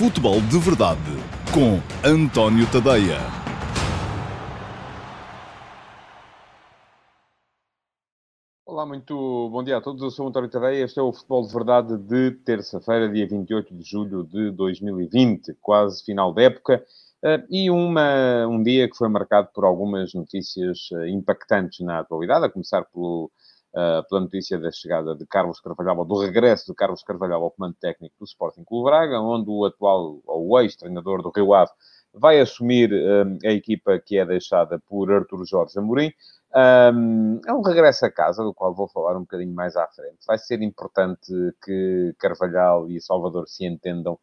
Futebol de Verdade com António Tadeia. Olá, muito bom dia a todos. Eu sou António Tadeia. Este é o Futebol de Verdade de terça-feira, dia 28 de julho de 2020, quase final da época. Uh, e uma, um dia que foi marcado por algumas notícias uh, impactantes na atualidade, a começar pelo, pela notícia da chegada de Carlos Carvalhal, do regresso de Carlos Carvalhal ao comando técnico do Sporting Clube Braga, onde o atual, ou o ex-treinador do Rio Ave, vai assumir a equipa que é deixada por Artur Jorge Amorim. Um, é um regresso a casa, do qual vou falar um bocadinho mais à frente. Vai ser importante que Carvalhal e Salvador se entendam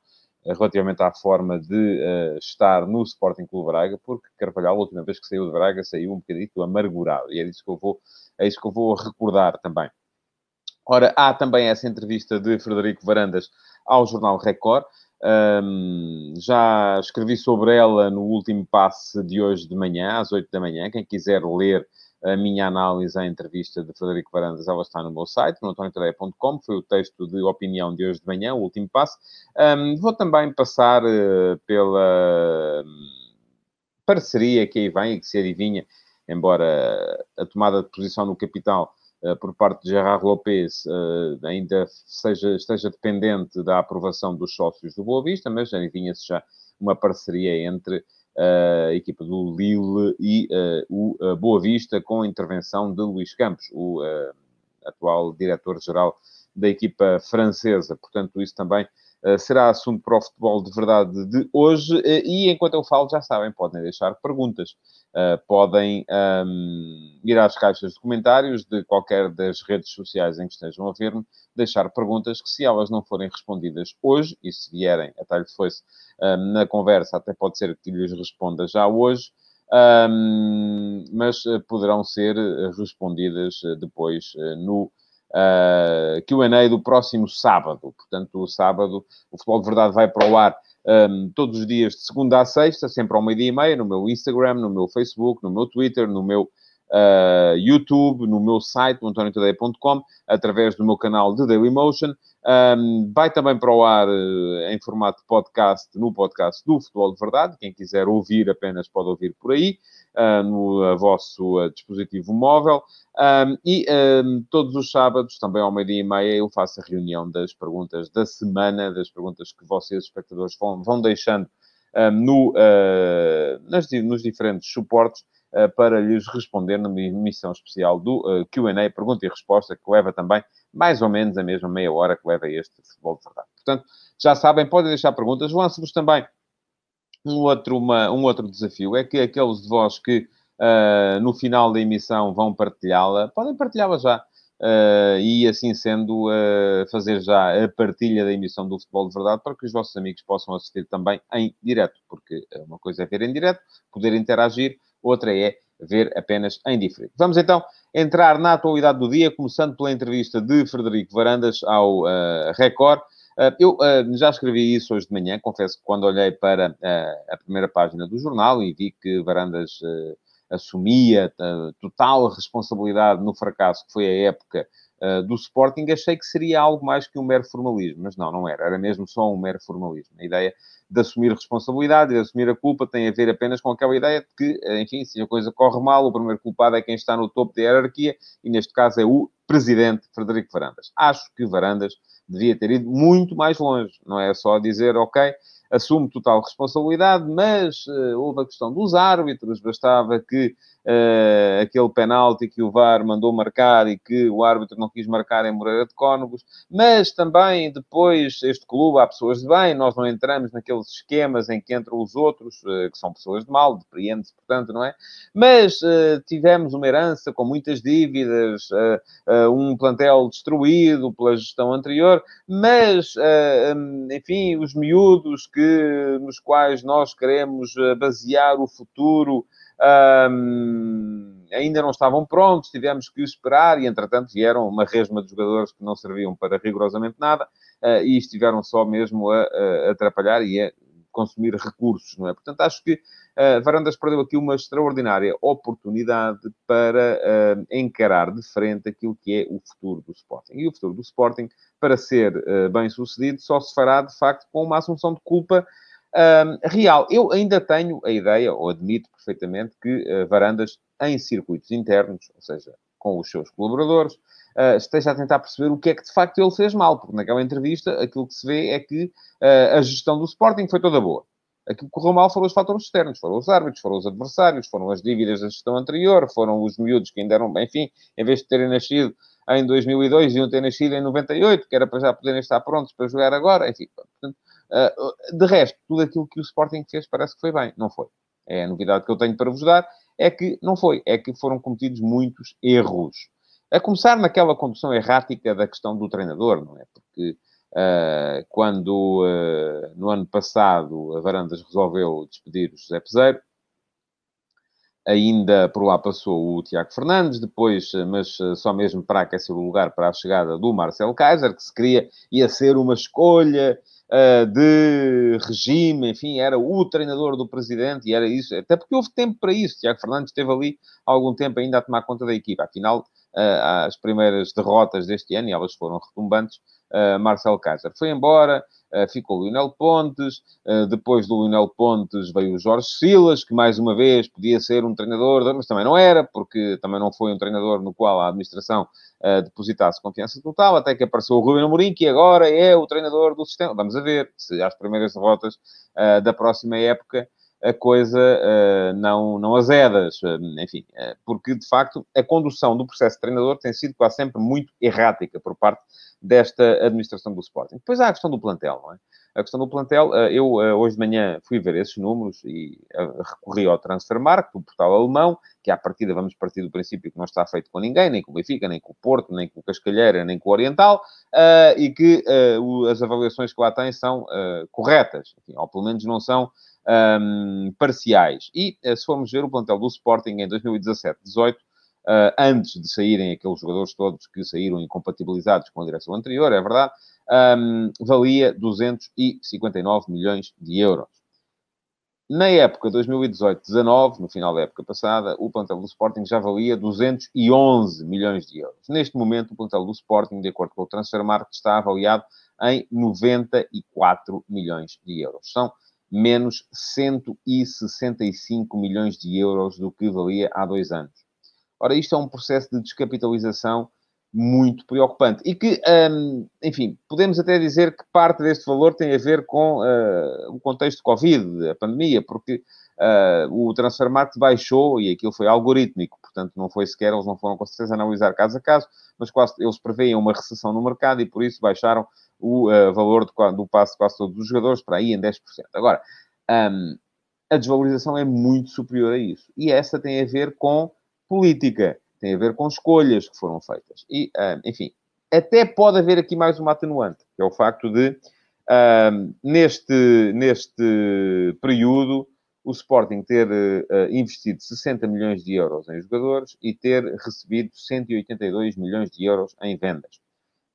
relativamente à forma de uh, estar no Sporting Clube Braga, porque Carvalhal, a última vez que saiu de Braga, saiu um bocadinho amargurado, e é isso que eu vou, é isso que eu vou recordar também. Ora, há também essa entrevista de Frederico Varandas ao jornal Record, um, já escrevi sobre ela no último passe de hoje de manhã, às 8 da manhã, quem quiser ler a minha análise à entrevista de Frederico Varandas, ela está no meu site, no antoniotadeia.com, foi o texto de opinião de hoje de manhã, o último passo. Um, vou também passar uh, pela hum, parceria que aí vem e que se adivinha, embora a tomada de posição no capital uh, por parte de Gerard Lopes uh, ainda seja, esteja dependente da aprovação dos sócios do Boa Vista, mas adivinha-se já uma parceria entre a equipa do Lille e uh, o uh, Boa Vista, com a intervenção de Luís Campos, o uh, atual diretor-geral da equipa francesa. Portanto, isso também será assunto para o futebol de verdade de hoje. e enquanto eu falo, já sabem, podem deixar perguntas. podem um, ir às caixas de comentários de qualquer das redes sociais em que estejam a ver-me, deixar perguntas que, se elas não forem respondidas hoje, e se vierem, até lhe fosse na conversa, até pode ser que lhes responda já hoje, um, mas eh, poderão ser respondidas depois no uh, QA do próximo sábado. Portanto, o sábado, o Futebol de Verdade vai para o ar um, todos os dias de segunda a sexta, sempre ao meio-dia e meia, no meu Instagram, no meu Facebook, no meu Twitter, no meu uh, YouTube, no meu site, antoniotadeia.com, através do meu canal de Dailymotion. Um, vai também para o ar uh, em formato podcast, no podcast do Futebol de Verdade. Quem quiser ouvir apenas pode ouvir por aí, uh, no uh, vosso dispositivo móvel. Um, e um, todos os sábados, também ao meio-dia e meia, eu faço a reunião das perguntas da semana, das perguntas que vocês, espectadores, vão, vão deixando no, nas, nos diferentes suportes para lhes responder numa emissão especial do eh, Q&A, pergunta e resposta, que leva também mais ou menos a mesma meia hora que leva este futebol de verdade. Portanto, já sabem, podem deixar perguntas. Lanço-vos também um outro, uma, um outro desafio, é que aqueles de vós que uh, no final da emissão vão partilhá-la, podem partilhá-la já. Uh, e assim sendo, uh, fazer já a partilha da emissão do Futebol de Verdade para que os vossos amigos possam assistir também em direto, porque uma coisa é ver em direto, poder interagir, outra é ver apenas em diferente. Vamos então entrar na atualidade do dia, começando pela entrevista de Frederico Varandas ao uh, Record. Uh, eu uh, já escrevi isso hoje de manhã, confesso que quando olhei para a primeira página do jornal e vi que Varandas assumia total responsabilidade no fracasso que foi a época do Sporting, achei que seria algo mais que um mero formalismo, mas não, não era, era mesmo só um mero formalismo. A ideia de assumir responsabilidade, de assumir a culpa, tem a ver apenas com aquela ideia de que, enfim, se a coisa corre mal, o primeiro culpado é quem está no topo da hierarquia, e neste caso é o presidente Frederico Varandas. Acho que Varandas devia ter ido muito mais longe, não é só dizer, ok, assumo total responsabilidade, mas uh, houve a questão dos árbitros, bastava que uh, aquele penalti que o VAR mandou marcar e que o árbitro não quis marcar em Moreira de Cónegos, mas também depois este clube há pessoas de bem, nós não entramos naqueles esquemas em que entram os outros, uh, que são pessoas de mal, depreende-se, portanto, não é? Mas uh, tivemos uma herança com muitas dívidas, um plantel destruído pela gestão anterior, mas, um, enfim, os miúdos que, nos quais nós queremos basear o futuro um, ainda não estavam prontos, tivemos que esperar e, entretanto, vieram uma resma de jogadores que não serviam para rigorosamente nada uh, e estiveram só mesmo a, a atrapalhar e a consumir recursos, não é? Portanto, acho que uh, Varandas perdeu aqui uma extraordinária oportunidade para uh, encarar de frente aquilo que é o futuro do Sporting. E o futuro do Sporting, para ser bem sucedido, só se fará, de facto, com uma assunção de culpa real. Eu ainda tenho a ideia, ou admito perfeitamente, que Varandas, em circuitos internos, ou seja, com os seus colaboradores, uh, esteja a tentar perceber o que é que de facto ele fez mal, porque naquela entrevista aquilo que se vê é que uh, a gestão do Sporting foi toda boa. Aquilo que correu mal foram os fatores externos, foram os árbitros, foram os adversários, foram as dívidas da gestão anterior, foram os miúdos que ainda eram, enfim, em vez de terem nascido em 2002, iam ter nascido em 98, que era para já poderem estar prontos para jogar agora, enfim. Portanto, uh, de resto, tudo aquilo que o Sporting fez parece que foi bem. Não foi. É a novidade que eu tenho para vos dar, é que não foi. É que foram cometidos muitos erros. A começar naquela condução errática da questão do treinador, não é? Porque uh, quando uh, no ano passado a Varandas resolveu despedir o José Peseiro, ainda por lá passou o Tiago Fernandes, depois, mas só mesmo para aquecer o lugar para a chegada do Marcelo Kaiser, que se queria, ia ser uma escolha de regime, enfim, era o treinador do presidente e era isso, até porque houve tempo para isso. Tiago Fernandes esteve ali há algum tempo ainda a tomar conta da equipa. Afinal, uh, as primeiras derrotas deste ano, e elas foram retumbantes, uh, Marcelo Kaiser foi embora, ficou o Lionel Pontes, uh, depois do Lionel Pontes veio o Jorge Silas, que mais uma vez podia ser um treinador, mas também não era, porque também não foi um treinador no qual a administração depositasse confiança total, até que apareceu o Rubem Amorim, que agora é o treinador do sistema. Vamos a ver se às primeiras derrotas da próxima época a coisa não, não azedas, enfim, porque de facto a condução do processo de treinador tem sido quase sempre muito errática por parte desta administração do Sporting. Depois há a questão do plantel, não é? A questão do plantel, eu hoje de manhã fui ver esses números e recorri ao Transfermarkt, o portal alemão, que à partida vamos partir do princípio que não está feito com ninguém, nem com o Benfica, nem com o Porto, nem com o Cascalheira, nem com o Oriental, e que as avaliações que lá têm são corretas, ou pelo menos não são um, parciais. E se formos ver o plantel do Sporting em 2017-18, uh, antes de saírem aqueles jogadores todos que saíram incompatibilizados com a direção anterior, é verdade, um, valia 259 milhões de euros. Na época 2018-19, no final da época passada, o plantel do Sporting já valia 211 milhões de euros. Neste momento, o plantel do Sporting, de acordo com o Transfermarkt, está avaliado em 94 milhões de euros. São menos 165 milhões de euros do que valia há dois anos. Ora, isto é um processo de descapitalização muito preocupante e que, hum, enfim, podemos até dizer que parte deste valor tem a ver com uh, o contexto Covid, a pandemia, porque uh, o Transfermarkt baixou e aquilo foi algorítmico, portanto não foi sequer, eles não foram com certeza analisar caso a caso, mas quase eles preveem uma recessão no mercado e por isso baixaram o uh, valor do, do passe de quase todos os jogadores para aí em 10%. Agora, um, a desvalorização é muito superior a isso. E essa tem a ver com política, tem a ver com escolhas que foram feitas. E, um, enfim, até pode haver aqui mais uma atenuante, que é o facto de, um, neste, neste período, o Sporting ter uh, investido 60 milhões de euros em jogadores e ter recebido 182 milhões de euros em vendas.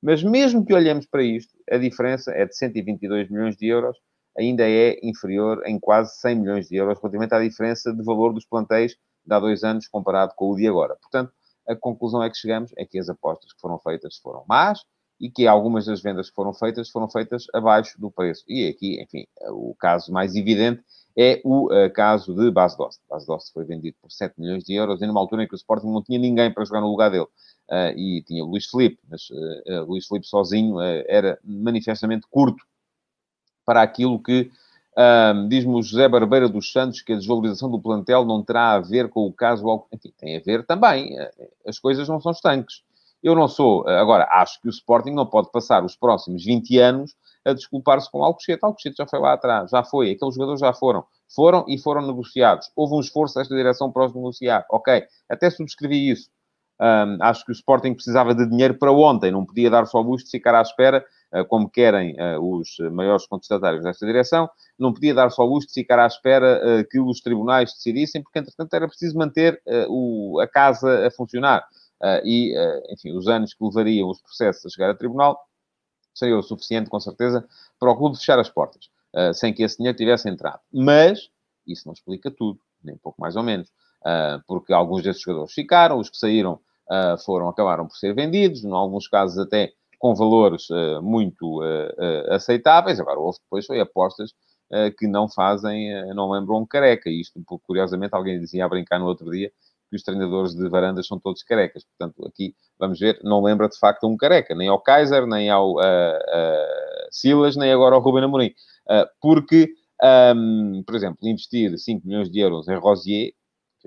Mas mesmo que olhemos para isto, a diferença é de 122 milhões de euros, ainda é inferior em quase 100 milhões de euros relativamente à diferença de valor dos plantéis de há dois anos comparado com o de agora. Portanto, a conclusão é que chegamos é que as apostas que foram feitas foram más e que algumas das vendas que foram feitas foram feitas abaixo do preço. E aqui, enfim, o caso mais evidente é o uh, caso de Bas Dost. Bas Dost foi vendido por 7 milhões de euros e numa altura em que o Sporting não tinha ninguém para jogar no lugar dele. Uh, e tinha o Luís Felipe, mas uh, Luís Felipe sozinho era manifestamente curto para aquilo que diz-me o José Barbeira dos Santos que a desvalorização do plantel não terá a ver com o caso. Enfim, tem a ver também. As coisas não são estanques. Eu não sou. Agora, acho que o Sporting não pode passar os próximos 20 anos a desculpar-se com Alcochete. Alcochete já foi lá atrás, já foi. Aqueles jogadores já foram. Foram e foram negociados. Houve um esforço desta direção para os negociar. Ok, até subscrevi isso. Um, acho que o Sporting precisava de dinheiro para ontem, não podia dar só o luxo de ficar à espera, uh, como querem uh, os maiores contestatários desta direção, não podia dar só o luxo de ficar à espera uh, que os tribunais decidissem, porque entretanto era preciso manter o, a casa a funcionar. e, enfim, os anos que levariam os processos a chegar a tribunal seria o suficiente, com certeza, para o clube fechar as portas. sem que esse dinheiro tivesse entrado. Mas isso não explica tudo, nem pouco mais ou menos, porque alguns desses jogadores ficaram, os que saíram uh, foram, acabaram por ser vendidos, em alguns casos até com valores muito aceitáveis. Agora, houve depois foi apostas que não fazem, não lembram um careca. Isto, curiosamente, alguém dizia a brincar no outro dia, que os treinadores de varandas são todos carecas. Portanto, aqui, vamos ver, não lembra de facto um careca, nem ao Kaiser, nem ao uh, uh, Silas, nem agora ao Ruben Amorim. Uh, porque, um, por exemplo, investir 5 milhões de euros em Rosier,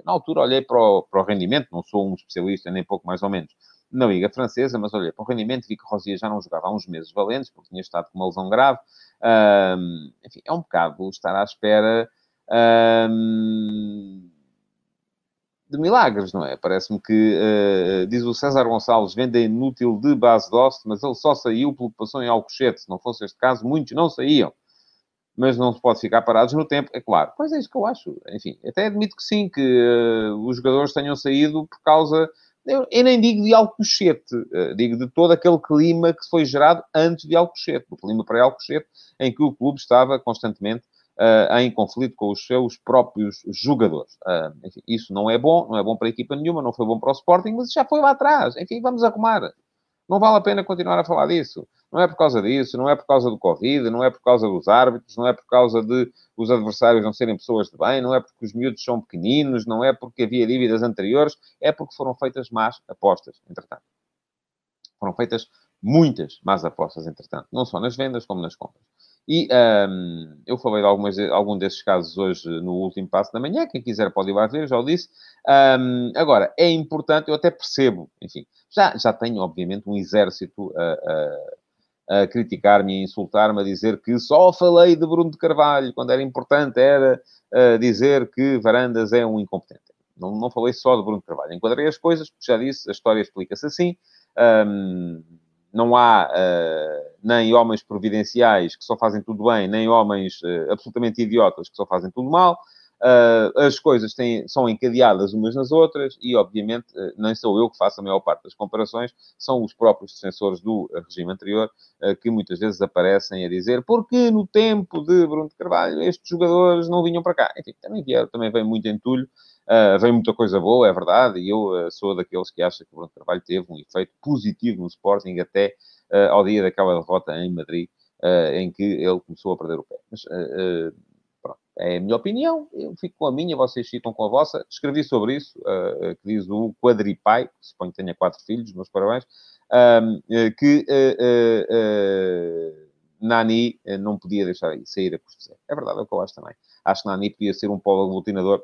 na altura olhei para o, para o rendimento, não sou um especialista, nem pouco mais ou menos, na Liga Francesa, mas olhei para o rendimento, vi que Rosier já não jogava há uns meses valentes, porque tinha estado com uma lesão grave. Um, enfim, é um bocado estar à espera. Um, de milagres, não é? Parece-me que, uh, diz o César Gonçalves, venda inútil de base doce, mas ele só saiu porque passou em Alcochete. Se não fosse este caso, muitos não saíam. Mas não se pode ficar parados no tempo, é claro. Pois é isso que eu acho. Enfim, até admito que sim, que uh, os jogadores tenham saído por causa... Eu, eu nem digo de Alcochete, uh, digo de todo aquele clima que foi gerado antes de Alcochete. O clima para Alcochete, em que o clube estava constantemente uh, em conflito com os seus próprios jogadores. Uh, enfim, isso não é bom, não é bom para a equipa nenhuma, não foi bom para o Sporting, mas já foi lá atrás. Enfim, vamos arrumar. Não vale a pena continuar a falar disso. Não é por causa disso, não é por causa do Covid, não é por causa dos árbitros, não é por causa de os adversários não serem pessoas de bem, não é porque os miúdos são pequeninos, não é porque havia dívidas anteriores, é porque foram feitas más apostas, entretanto. Foram feitas muitas más apostas, entretanto, não só nas vendas como nas compras. E um, eu falei de algumas, algum desses casos hoje no último passo da manhã. Quem quiser pode ir lá ver, já o disse. Um, agora, é importante, eu até percebo, enfim, já, já tenho, obviamente, um exército a, a, a criticar-me, a insultar-me, a dizer que só falei de Bruno de Carvalho, quando era importante era dizer que Varandas é um incompetente. Não, não falei só de Bruno de Carvalho. Enquadrei as coisas, já disse, a história explica-se assim. Um, não há uh, nem homens providenciais que só fazem tudo bem, nem homens uh, absolutamente idiotas que só fazem tudo mal. Uh, as coisas têm, são encadeadas umas nas outras e, obviamente, nem sou eu que faço a maior parte das comparações, são os próprios defensores do regime anterior que muitas vezes aparecem a dizer porque no tempo de Bruno de Carvalho estes jogadores não vinham para cá. Enfim, também, também vem muito entulho Uh, vem muita coisa boa, é verdade, e eu uh, sou daqueles que acha que o Bruno Carvalho teve um efeito positivo no Sporting até uh, ao dia daquela derrota em Madrid, em que ele começou a perder o pé. Mas, pronto, é a minha opinião, eu fico com a minha, vocês ficam com a vossa. Escrevi sobre isso, que diz o Quadripai, suponho que tenha quatro filhos, meus parabéns, que Nani não podia deixar sair a custo zero. É verdade, é o que eu acho também. Acho que Nani podia ser um polo aglutinador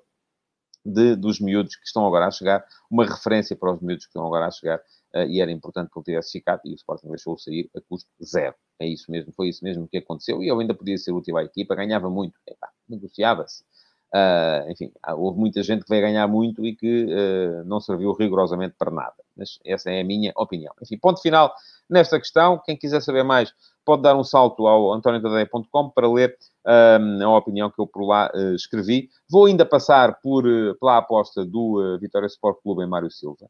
de, dos miúdos que estão agora a chegar, uma referência para os miúdos que estão agora a chegar, uh, e era importante que ele tivesse ficado, e o Sporting deixou-o sair a custo zero. É isso mesmo, foi isso mesmo que aconteceu, e ele ainda podia ser útil à equipa, ganhava muito, negociava-se. Uh, enfim, houve muita gente que veio ganhar muito e que uh, não serviu rigorosamente para nada. Mas essa é a minha opinião. Enfim, ponto final nesta questão. Quem quiser saber mais, pode dar um salto ao antoniotadeia.com para ler um, a opinião que eu por lá uh, escrevi. Vou ainda passar por, pela aposta do Vitória Sport Clube em Mário Silva.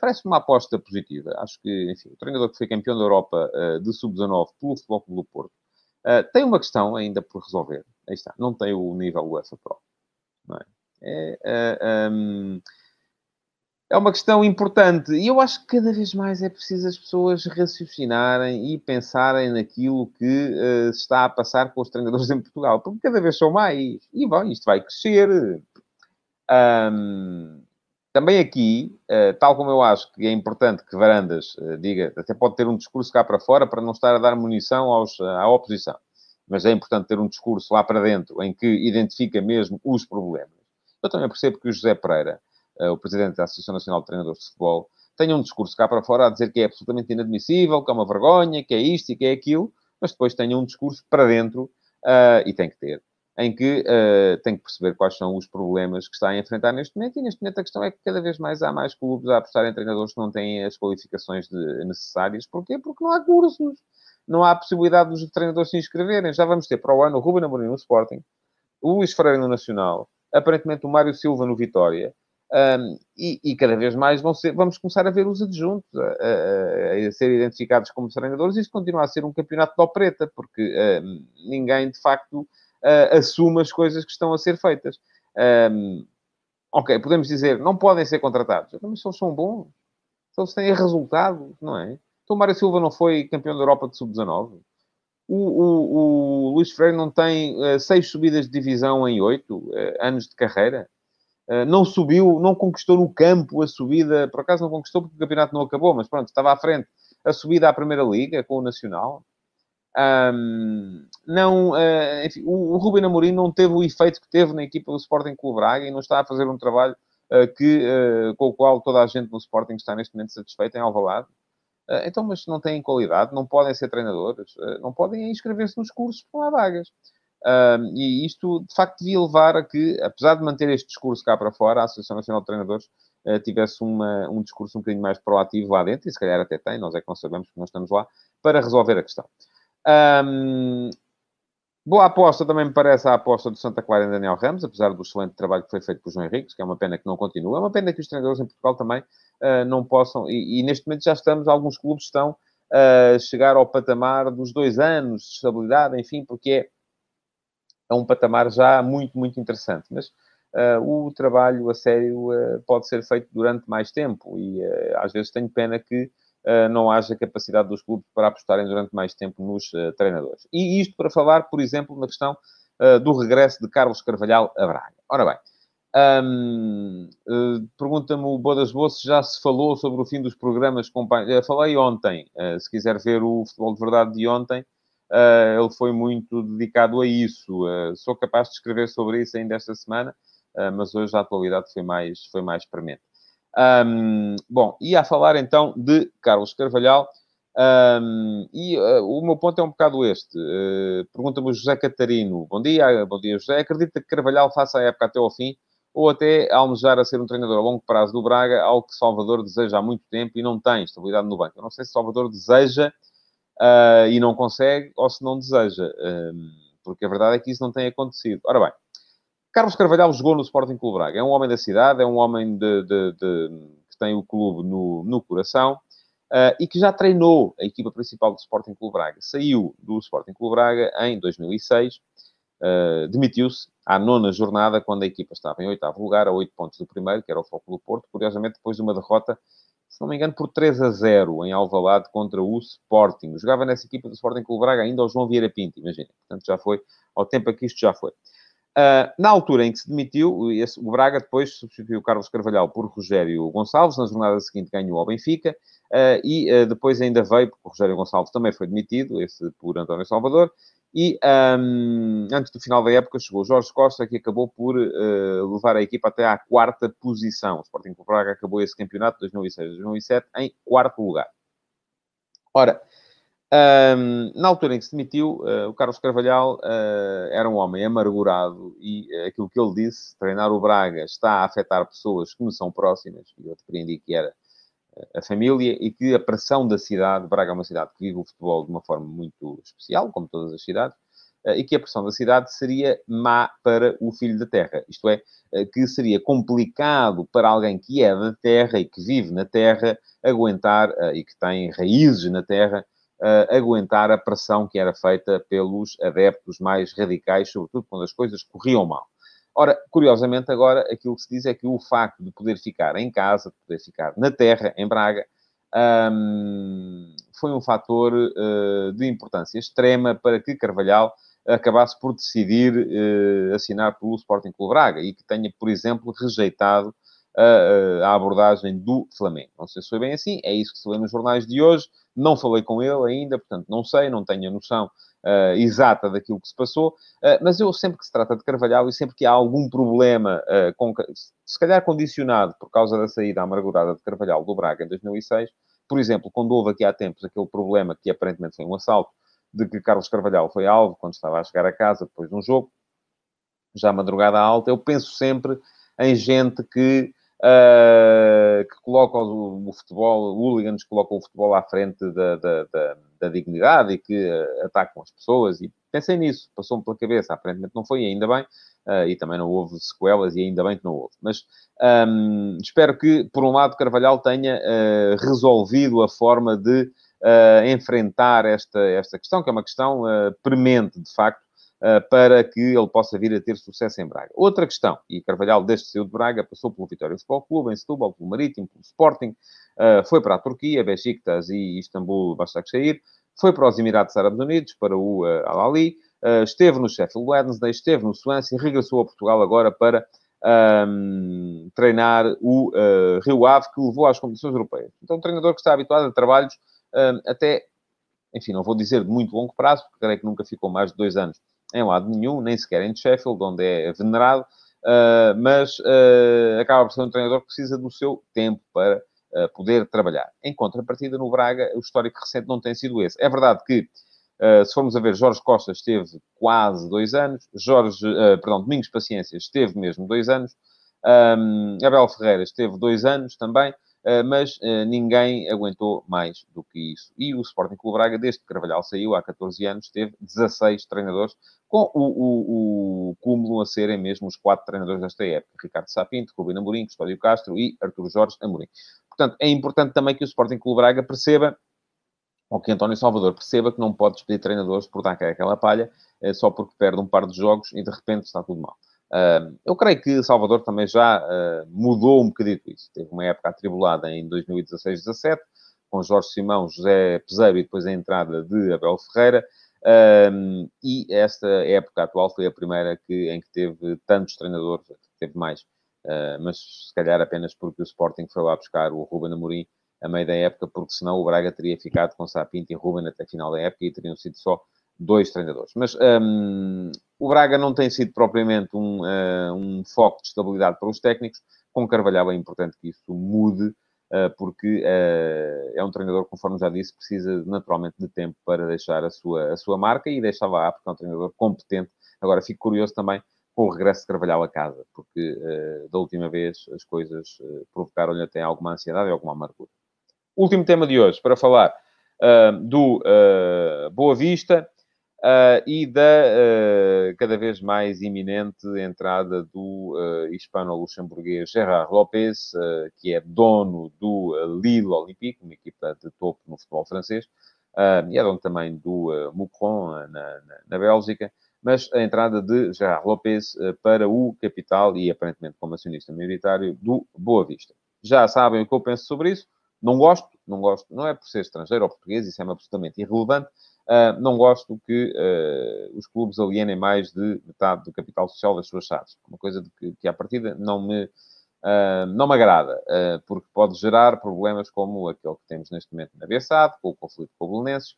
Parece-me uma aposta positiva. Acho que, enfim, o treinador que foi campeão da Europa de Sub-19 pelo Futebol Clube do Porto tem uma questão ainda por resolver. Aí está. Não tem o nível UEFA Pro. Não é? é um, é uma questão importante e eu acho que cada vez mais é preciso as pessoas raciocinarem e pensarem naquilo que uh, está a passar com os treinadores em Portugal, porque cada vez são mais e bom, isto vai crescer. Um, também aqui, uh, tal como eu acho que é importante que Varandas uh, diga, até pode ter um discurso cá para fora para não estar a dar munição aos, à oposição, mas é importante ter um discurso lá para dentro em que identifica mesmo os problemas. Eu também percebo que o José Pereira uh, o presidente da Associação Nacional de Treinadores de Futebol, tenha um discurso cá para fora a dizer que é absolutamente inadmissível, que é uma vergonha, que é isto e que é aquilo, mas depois tenha um discurso para dentro, uh, e tem que ter, em que uh, tem que perceber quais são os problemas que está a enfrentar neste momento, e neste momento a questão é que cada vez mais há mais clubes a apostar em treinadores que não têm as qualificações de, necessárias. Porquê? Porque não há cursos. Não há possibilidade dos treinadores se inscreverem. Já vamos ter para o ano o Ruben Amorim no Sporting, o Luís Freire no Nacional, aparentemente o Mário Silva no Vitória, Um, e, e, cada vez mais ser, vamos começar a ver os adjuntos a, a, a, ser identificados como treinadores. Isto continua a ser um campeonato de opereta, porque ninguém de facto uh, assume as coisas que estão a ser feitas. Um, ok, podemos dizer, não podem ser contratados, mas se eles são bons, se eles têm resultados, não é? Então o Mário Silva não foi campeão da Europa de Sub-19. O, o, o Luís Freire não tem uh, seis subidas de divisão em oito uh, anos de carreira. Uh, não subiu, não conquistou no campo a subida, por acaso não conquistou porque o campeonato não acabou, mas pronto, estava à frente a subida à Primeira Liga com o Nacional. Um, não, uh, enfim, o, o Ruben Amorim não teve o efeito que teve na equipa do Sporting Clube Braga e não está a fazer um trabalho uh, que, uh, com o qual toda a gente no Sporting está neste momento satisfeita em Alvalade. Então, mas não têm qualidade, não podem ser treinadores, não podem inscrever-se nos cursos porque não há vagas. e isto, de facto, devia levar a que, apesar de manter este discurso cá para fora, a Associação Nacional de Treinadores tivesse uma, um discurso um bocadinho mais proativo lá dentro, e se calhar até tem, nós é que não sabemos porque nós estamos lá, para resolver a questão. Um, boa aposta também me parece a aposta do Santa Clara em Daniel Ramos, apesar do excelente trabalho que foi feito por João Henriques, que é uma pena que não continue. É uma pena que os treinadores em Portugal também uh, não possam, e, e, neste momento já estamos, alguns clubes estão a chegar ao patamar dos dois anos de estabilidade, enfim, porque é, é um patamar já muito, muito interessante. Mas uh, o trabalho a sério uh, pode ser feito durante mais tempo e às vezes tenho pena que uh, não haja capacidade dos clubes para apostarem durante mais tempo nos uh, treinadores. E isto para falar, por exemplo, na questão uh, do regresso de Carlos Carvalhal a Braga. Ora bem, um, pergunta-me o Bodas Boas se já se falou sobre o fim dos programas. falei ontem, se quiser ver o futebol de verdade de ontem, Uh, ele foi muito dedicado a isso. Uh, sou capaz de escrever sobre isso ainda esta semana, uh, mas hoje a atualidade foi mais, foi mais premente. Um, bom, e a falar então de Carlos Carvalhal. Um, e uh, o meu ponto é um bocado este. Uh, Pergunta-me o José Catarino. Bom dia, bom dia, José. Acredita que Carvalhal faça a época até ao fim ou até almejar a ser um treinador a longo prazo do Braga, algo que Salvador deseja há muito tempo e não tem estabilidade no banco. Eu não sei se Salvador deseja uh, e não consegue ou se não deseja, porque a verdade é que isso não tem acontecido. Ora bem, Carlos Carvalhal jogou no Sporting Clube Braga. É um homem da cidade, é um homem de, de, de, que tem o clube no, no coração uh, e que já treinou a equipa principal do Sporting Clube Braga. Saiu do Sporting Clube Braga em 2006, uh, eh, demitiu-se à nona jornada, quando a equipa estava em oitavo lugar, a oito pontos do primeiro, que era o Foco do Porto, curiosamente depois de uma derrota, se não me engano, por 3 a 0 em Alvalade contra o Sporting. Jogava nessa equipa do Sporting Clube Braga ainda o João Vieira Pinto, imagina. Portanto, já foi, ao tempo aqui isto já foi. Uh, na altura em que se demitiu, esse, o Braga depois substituiu Carlos Carvalhal por Rogério Gonçalves, na jornada seguinte ganhou ao Benfica, uh, e uh, depois ainda veio, porque o Rogério Gonçalves também foi demitido, esse por António Salvador, e um, antes do final da época chegou Jorge Costa, que acabou por levar a equipa até à quarta posição. O Sporting o Braga acabou esse campeonato, 2006-2007, em quarto lugar. Ora, um, na altura em que se demitiu, uh, o Carlos Carvalhal uh, era um homem amargurado e uh, aquilo que ele disse, treinar o Braga está a afetar pessoas que me são próximas, e eu depreendi que era a família, e que a pressão da cidade, Braga é uma cidade que vive o futebol de uma forma muito especial, como todas as cidades, e que a pressão da cidade seria má para o filho da terra. Isto é, que seria complicado para alguém que é da terra e que vive na terra aguentar e que tem raízes na terra uh, aguentar a pressão que era feita pelos adeptos mais radicais, sobretudo quando as coisas corriam mal. Ora, curiosamente, agora aquilo que se diz é que o facto de poder ficar em casa, de poder ficar na terra, em Braga, um, foi um fator uh, de importância extrema para que Carvalhal acabasse por decidir uh, assinar pelo Sporting Clube Braga e que tenha, por exemplo, rejeitado a, a, abordagem do Flamengo. Não sei se foi bem assim, é isso que se lê nos jornais de hoje. Não falei com ele ainda, portanto, não sei, não tenho a noção uh, exata daquilo que se passou, uh, mas eu sempre que se trata de Carvalhal e sempre que há algum problema, uh, com, se calhar condicionado por causa da saída amargurada de Carvalhal do Braga em 2006, por exemplo, quando houve aqui há tempos aquele problema que aparentemente foi um assalto, de que Carlos Carvalhal foi alvo quando estava a chegar a casa depois de um jogo, já madrugada alta, eu penso sempre em gente que uh, que colocam o, o, futebol, hooligans colocam o futebol à frente da, da, da, da dignidade e que uh, atacam as pessoas. E pensei nisso, passou-me pela cabeça, aparentemente não foi, ainda bem, uh, e também não houve sequelas, e ainda bem que não houve. Mas um, espero que, por um lado, Carvalhal tenha uh, resolvido a forma de uh, enfrentar esta, esta questão, que é uma questão premente, de facto, para que ele possa vir a ter sucesso em Braga. Outra questão, e Carvalhal, desde saiu de Braga, passou pelo Vitória Futebol Clube, em Setúbal, pelo Marítimo, pelo Sporting, foi para a Turquia, Besiktas e Istambul, Başakşehir, foi para os Emirados Árabes Unidos, para o uh, Al-Ali, uh, esteve no Sheffield Wednesday, esteve no Swansea e regressou a Portugal agora para um, treinar o uh, Rio Ave, que levou às competições europeias. Então, um treinador que está habituado a trabalhos até, enfim, não vou dizer de muito longo prazo, porque creio que nunca ficou mais de dois anos em lado nenhum, nem sequer em Sheffield, onde é venerado, mas acaba por ser um treinador que precisa do seu tempo para poder trabalhar. Em contrapartida, no Braga, o histórico recente não tem sido esse. É verdade que, uh, se formos a ver, Jorge Costa esteve quase dois anos, Jorge, uh, perdão, Domingos Paciência esteve mesmo dois anos, um, Abel Ferreira esteve dois anos também, uh, mas ninguém aguentou mais do que isso. E o Sporting Clube Braga, desde que Carvalhal saiu, há 14 anos, teve 16 treinadores, com o, o, o cúmulo a serem mesmo os quatro treinadores desta época. Ricardo Sapinto, Rubino Amorim, Custódio Castro e Artur Jorge Amorim. Portanto, é importante também que o Sporting Clube Braga perceba, ou que António Salvador perceba que não pode despedir treinadores por dar aquela palha, é só porque perde um par de jogos e de repente está tudo mal. Eu creio que Salvador também já uh, mudou um bocadito isso. Teve uma época atribulada em 2016-17, com Jorge Simão, José Peseiro e depois a entrada de Abel Ferreira. E esta época atual foi a primeira que, em que teve tantos treinadores, teve mais, Uh, mas se calhar apenas porque o Sporting foi lá buscar o Ruben Amorim a meio da época, porque senão o Braga teria ficado com Sapinto e Ruben até a final da época e teriam sido só dois treinadores. Mas um, o Braga não tem sido propriamente um, uh, um foco de estabilidade para os técnicos. Com Carvalhal é importante que isso mude, uh, porque é um treinador, conforme já disse, precisa naturalmente de tempo para deixar a sua, a sua marca e deixa lá, porque é um treinador competente. Agora, fico curioso também com o regresso de Carvalhal a casa, porque uh, da última vez as coisas uh, provocaram-lhe até alguma ansiedade e alguma amargura. Último tema de hoje, para falar uh, do Boa Vista e da cada vez mais iminente entrada do hispano-luxemburguês Gerard Lopes, que é dono do Lille Olympique, uma equipa de topo no futebol francês, e é dono também do Moucron, na, na, na Bélgica mas a entrada de Gerard Lopes para o capital e aparentemente como acionista maioritário do Boa Vista. Já sabem o que eu penso sobre isso. Não gosto, não gosto, não é por ser estrangeiro ou português, isso é absolutamente irrelevante. Uh, não gosto que uh, os clubes alienem mais de metade do capital social das suas chaves. Uma coisa de que, que à partida não me, uh, não me agrada, porque pode gerar problemas como aquele que temos neste momento na BSAD, com o conflito com o Belenenses,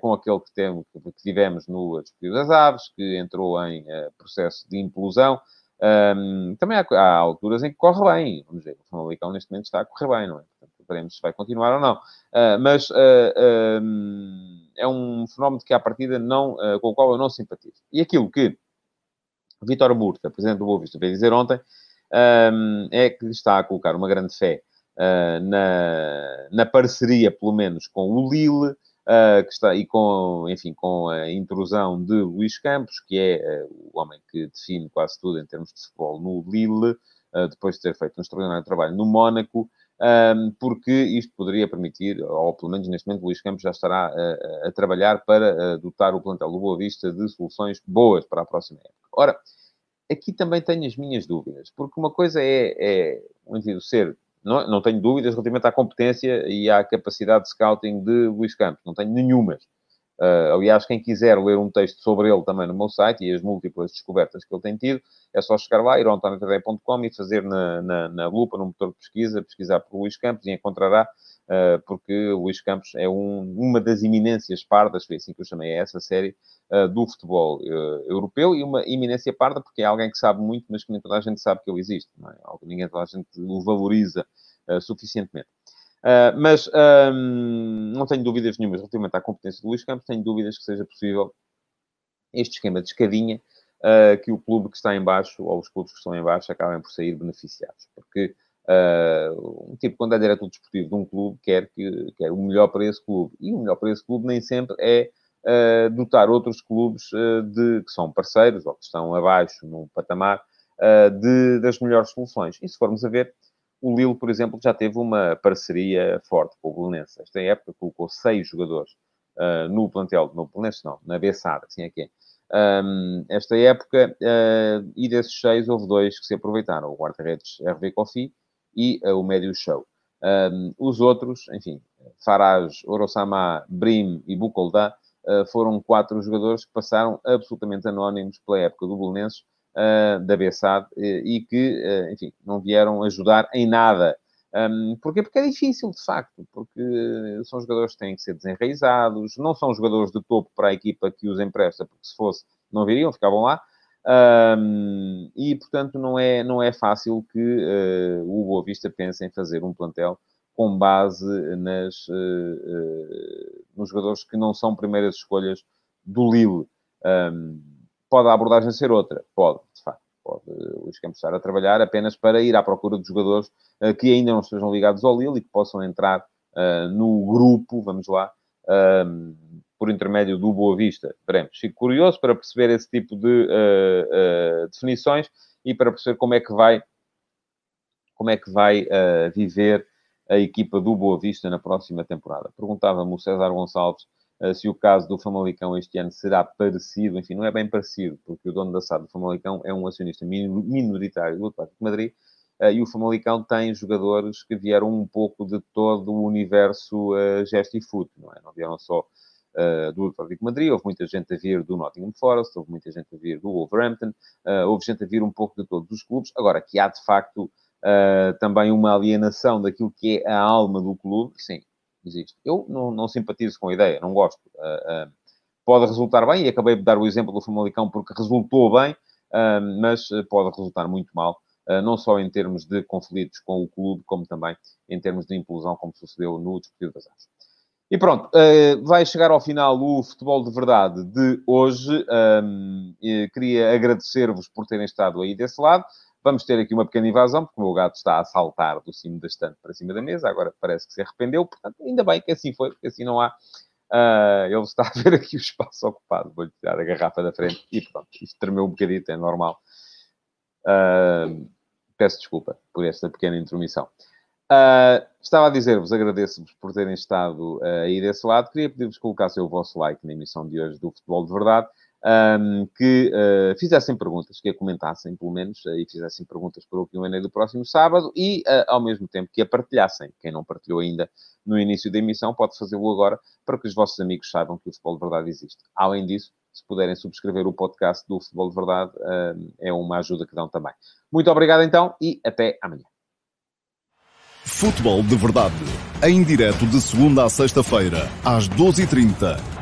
com aquele que, que tivemos no Despedido das Aves, que entrou em processo de implosão. Um, também há, há, alturas em que corre bem. Vamos ver, o Famalicão neste momento está a correr bem, não é? Veremos se vai continuar ou não. Uh, mas uh, é um fenómeno que, à partida, não, uh, com o qual eu não simpatizo. E aquilo que Vitor Murta, presidente do Boa Vista, veio dizer ontem, é que está a colocar uma grande fé na, na parceria, pelo menos, com o Lille, uh, que está, e com, enfim, com a intrusão de Luís Campos, que é uh, o homem que define quase tudo em termos de futebol no Lille, uh, depois de ter feito um extraordinário trabalho no Mónaco, porque isto poderia permitir, ou pelo menos neste momento, Luís Campos já estará a, a trabalhar para dotar o plantel do Boa Vista de soluções boas para a próxima época. Ora, aqui também tenho as minhas dúvidas, porque uma coisa é, é indivíduo ser não, não tenho dúvidas relativamente à competência e à capacidade de scouting de Luís Campos. Não tenho nenhumas. Uh, aliás, quem quiser ler um texto sobre ele também no meu site e as múltiplas descobertas que ele tem tido, é só chegar lá, ir ao antoniotadeia.com e fazer na, na, na, lupa, no motor de pesquisa, pesquisar por Luís Campos e encontrará, uh, porque Luís Campos é um, uma das iminências pardas, foi assim que eu chamei essa série, uh, do futebol europeu, e uma iminência parda porque é alguém que sabe muito, mas que nem toda a gente sabe que ele existe, não é? Ninguém toda a gente o valoriza suficientemente. Uh, mas um, não tenho dúvidas nenhumas relativamente à competência do Luís Campos, tenho dúvidas que seja possível este esquema de escadinha uh, que o clube que está em baixo, ou os clubes que estão em baixo, acabem por sair beneficiados. Porque uh, um tipo, quando é diretor desportivo de um clube, quer, que, quer o melhor para esse clube. E o melhor para esse clube nem sempre é dotar outros clubes de, que são parceiros ou que estão abaixo num patamar de, das melhores soluções. E se formos a ver, o Lille, por exemplo, já teve uma parceria forte com o Belenense. Esta época colocou seis jogadores no plantel, no Belenense não, na Bessada, assim é que é. Um, esta época, e desses seis houve dois que se aproveitaram, o guarda-redes RV Kofi e o médio Show. Um, os outros, enfim, Farage, Orosama, Brim e Bukolda, uh, foram quatro jogadores que passaram absolutamente anónimos pela época do Belenenses, uh, da Bessade, e que, uh, enfim, não vieram ajudar em nada. Um, porquê? Porque é difícil, de facto, porque são jogadores que têm que ser desenraizados, não são jogadores de topo para a equipa que os empresta, porque se fosse, não viriam, ficavam lá. Um, e, portanto, não é, não é fácil que uh, o Boa Vista pense em fazer um plantel com base nas, uh, uh, nos jogadores que não são primeiras escolhas do Lille. Um, pode a abordagem ser outra? Pode, de facto. Pode o Luís Campos estar a trabalhar apenas para ir à procura de jogadores uh, que ainda não estejam ligados ao Lille e que possam entrar no grupo, vamos lá, um, por intermédio do Boa Vista. Veremos. Fico curioso para perceber esse tipo de definições e para perceber como é que vai como é que vai viver a equipa do Boa Vista na próxima temporada. Perguntava-me o César Gonçalves uh, se o caso do Famalicão este ano será parecido, enfim, não é bem parecido, porque o dono da SAD do Famalicão é um acionista minoritário do Atlético de Madrid, uh, e o Famalicão tem jogadores que vieram um pouco de todo o universo uh, gesto e foot, não é? Não vieram só uh, do Atlético de Madrid, houve muita gente a vir do Nottingham Forest, houve muita gente a vir do Wolverhampton, uh, houve gente a vir um pouco de todos os clubes. Agora, que há de facto uh, também uma alienação daquilo que é a alma do clube, sim, existe. Eu não, não simpatizo com a ideia, não gosto. Uh, uh, pode resultar bem, e acabei de dar o exemplo do Famalicão porque resultou bem, mas pode resultar muito mal, não só em termos de conflitos com o clube, como também em termos de implosão, como sucedeu no Desportivo das Aves. E pronto, vai chegar ao final o Futebol de Verdade de hoje. queria agradecer-vos por terem estado aí desse lado. Vamos ter aqui uma pequena invasão, porque o meu gato está a saltar do cimo da estante para cima da mesa, agora parece que se arrependeu, portanto, ainda bem que assim foi, porque assim não há. Uh, ele está a ver aqui o espaço ocupado. Vou-lhe tirar a garrafa da frente e pronto, isto tremeu um bocadito, é normal. Uh, peço desculpa por esta pequena intromissão. Uh, estava a dizer-vos, agradeço-vos por terem estado uh, aí desse lado. Queria pedir-vos que colocassem o vosso like na emissão de hoje do Futebol de Verdade um, que uh, fizessem perguntas, que a comentassem, pelo menos, uh, e fizessem perguntas para o Q&A do próximo sábado e, uh, ao mesmo tempo, que a partilhassem. Quem não partilhou ainda no início da emissão pode fazê-lo agora para que os vossos amigos saibam que o Futebol de Verdade existe. Além disso, se puderem subscrever o podcast do Futebol de Verdade, é uma ajuda que dão também. Muito obrigado, então, e até amanhã. Futebol de Verdade, em direto de segunda a sexta-feira, às 12h30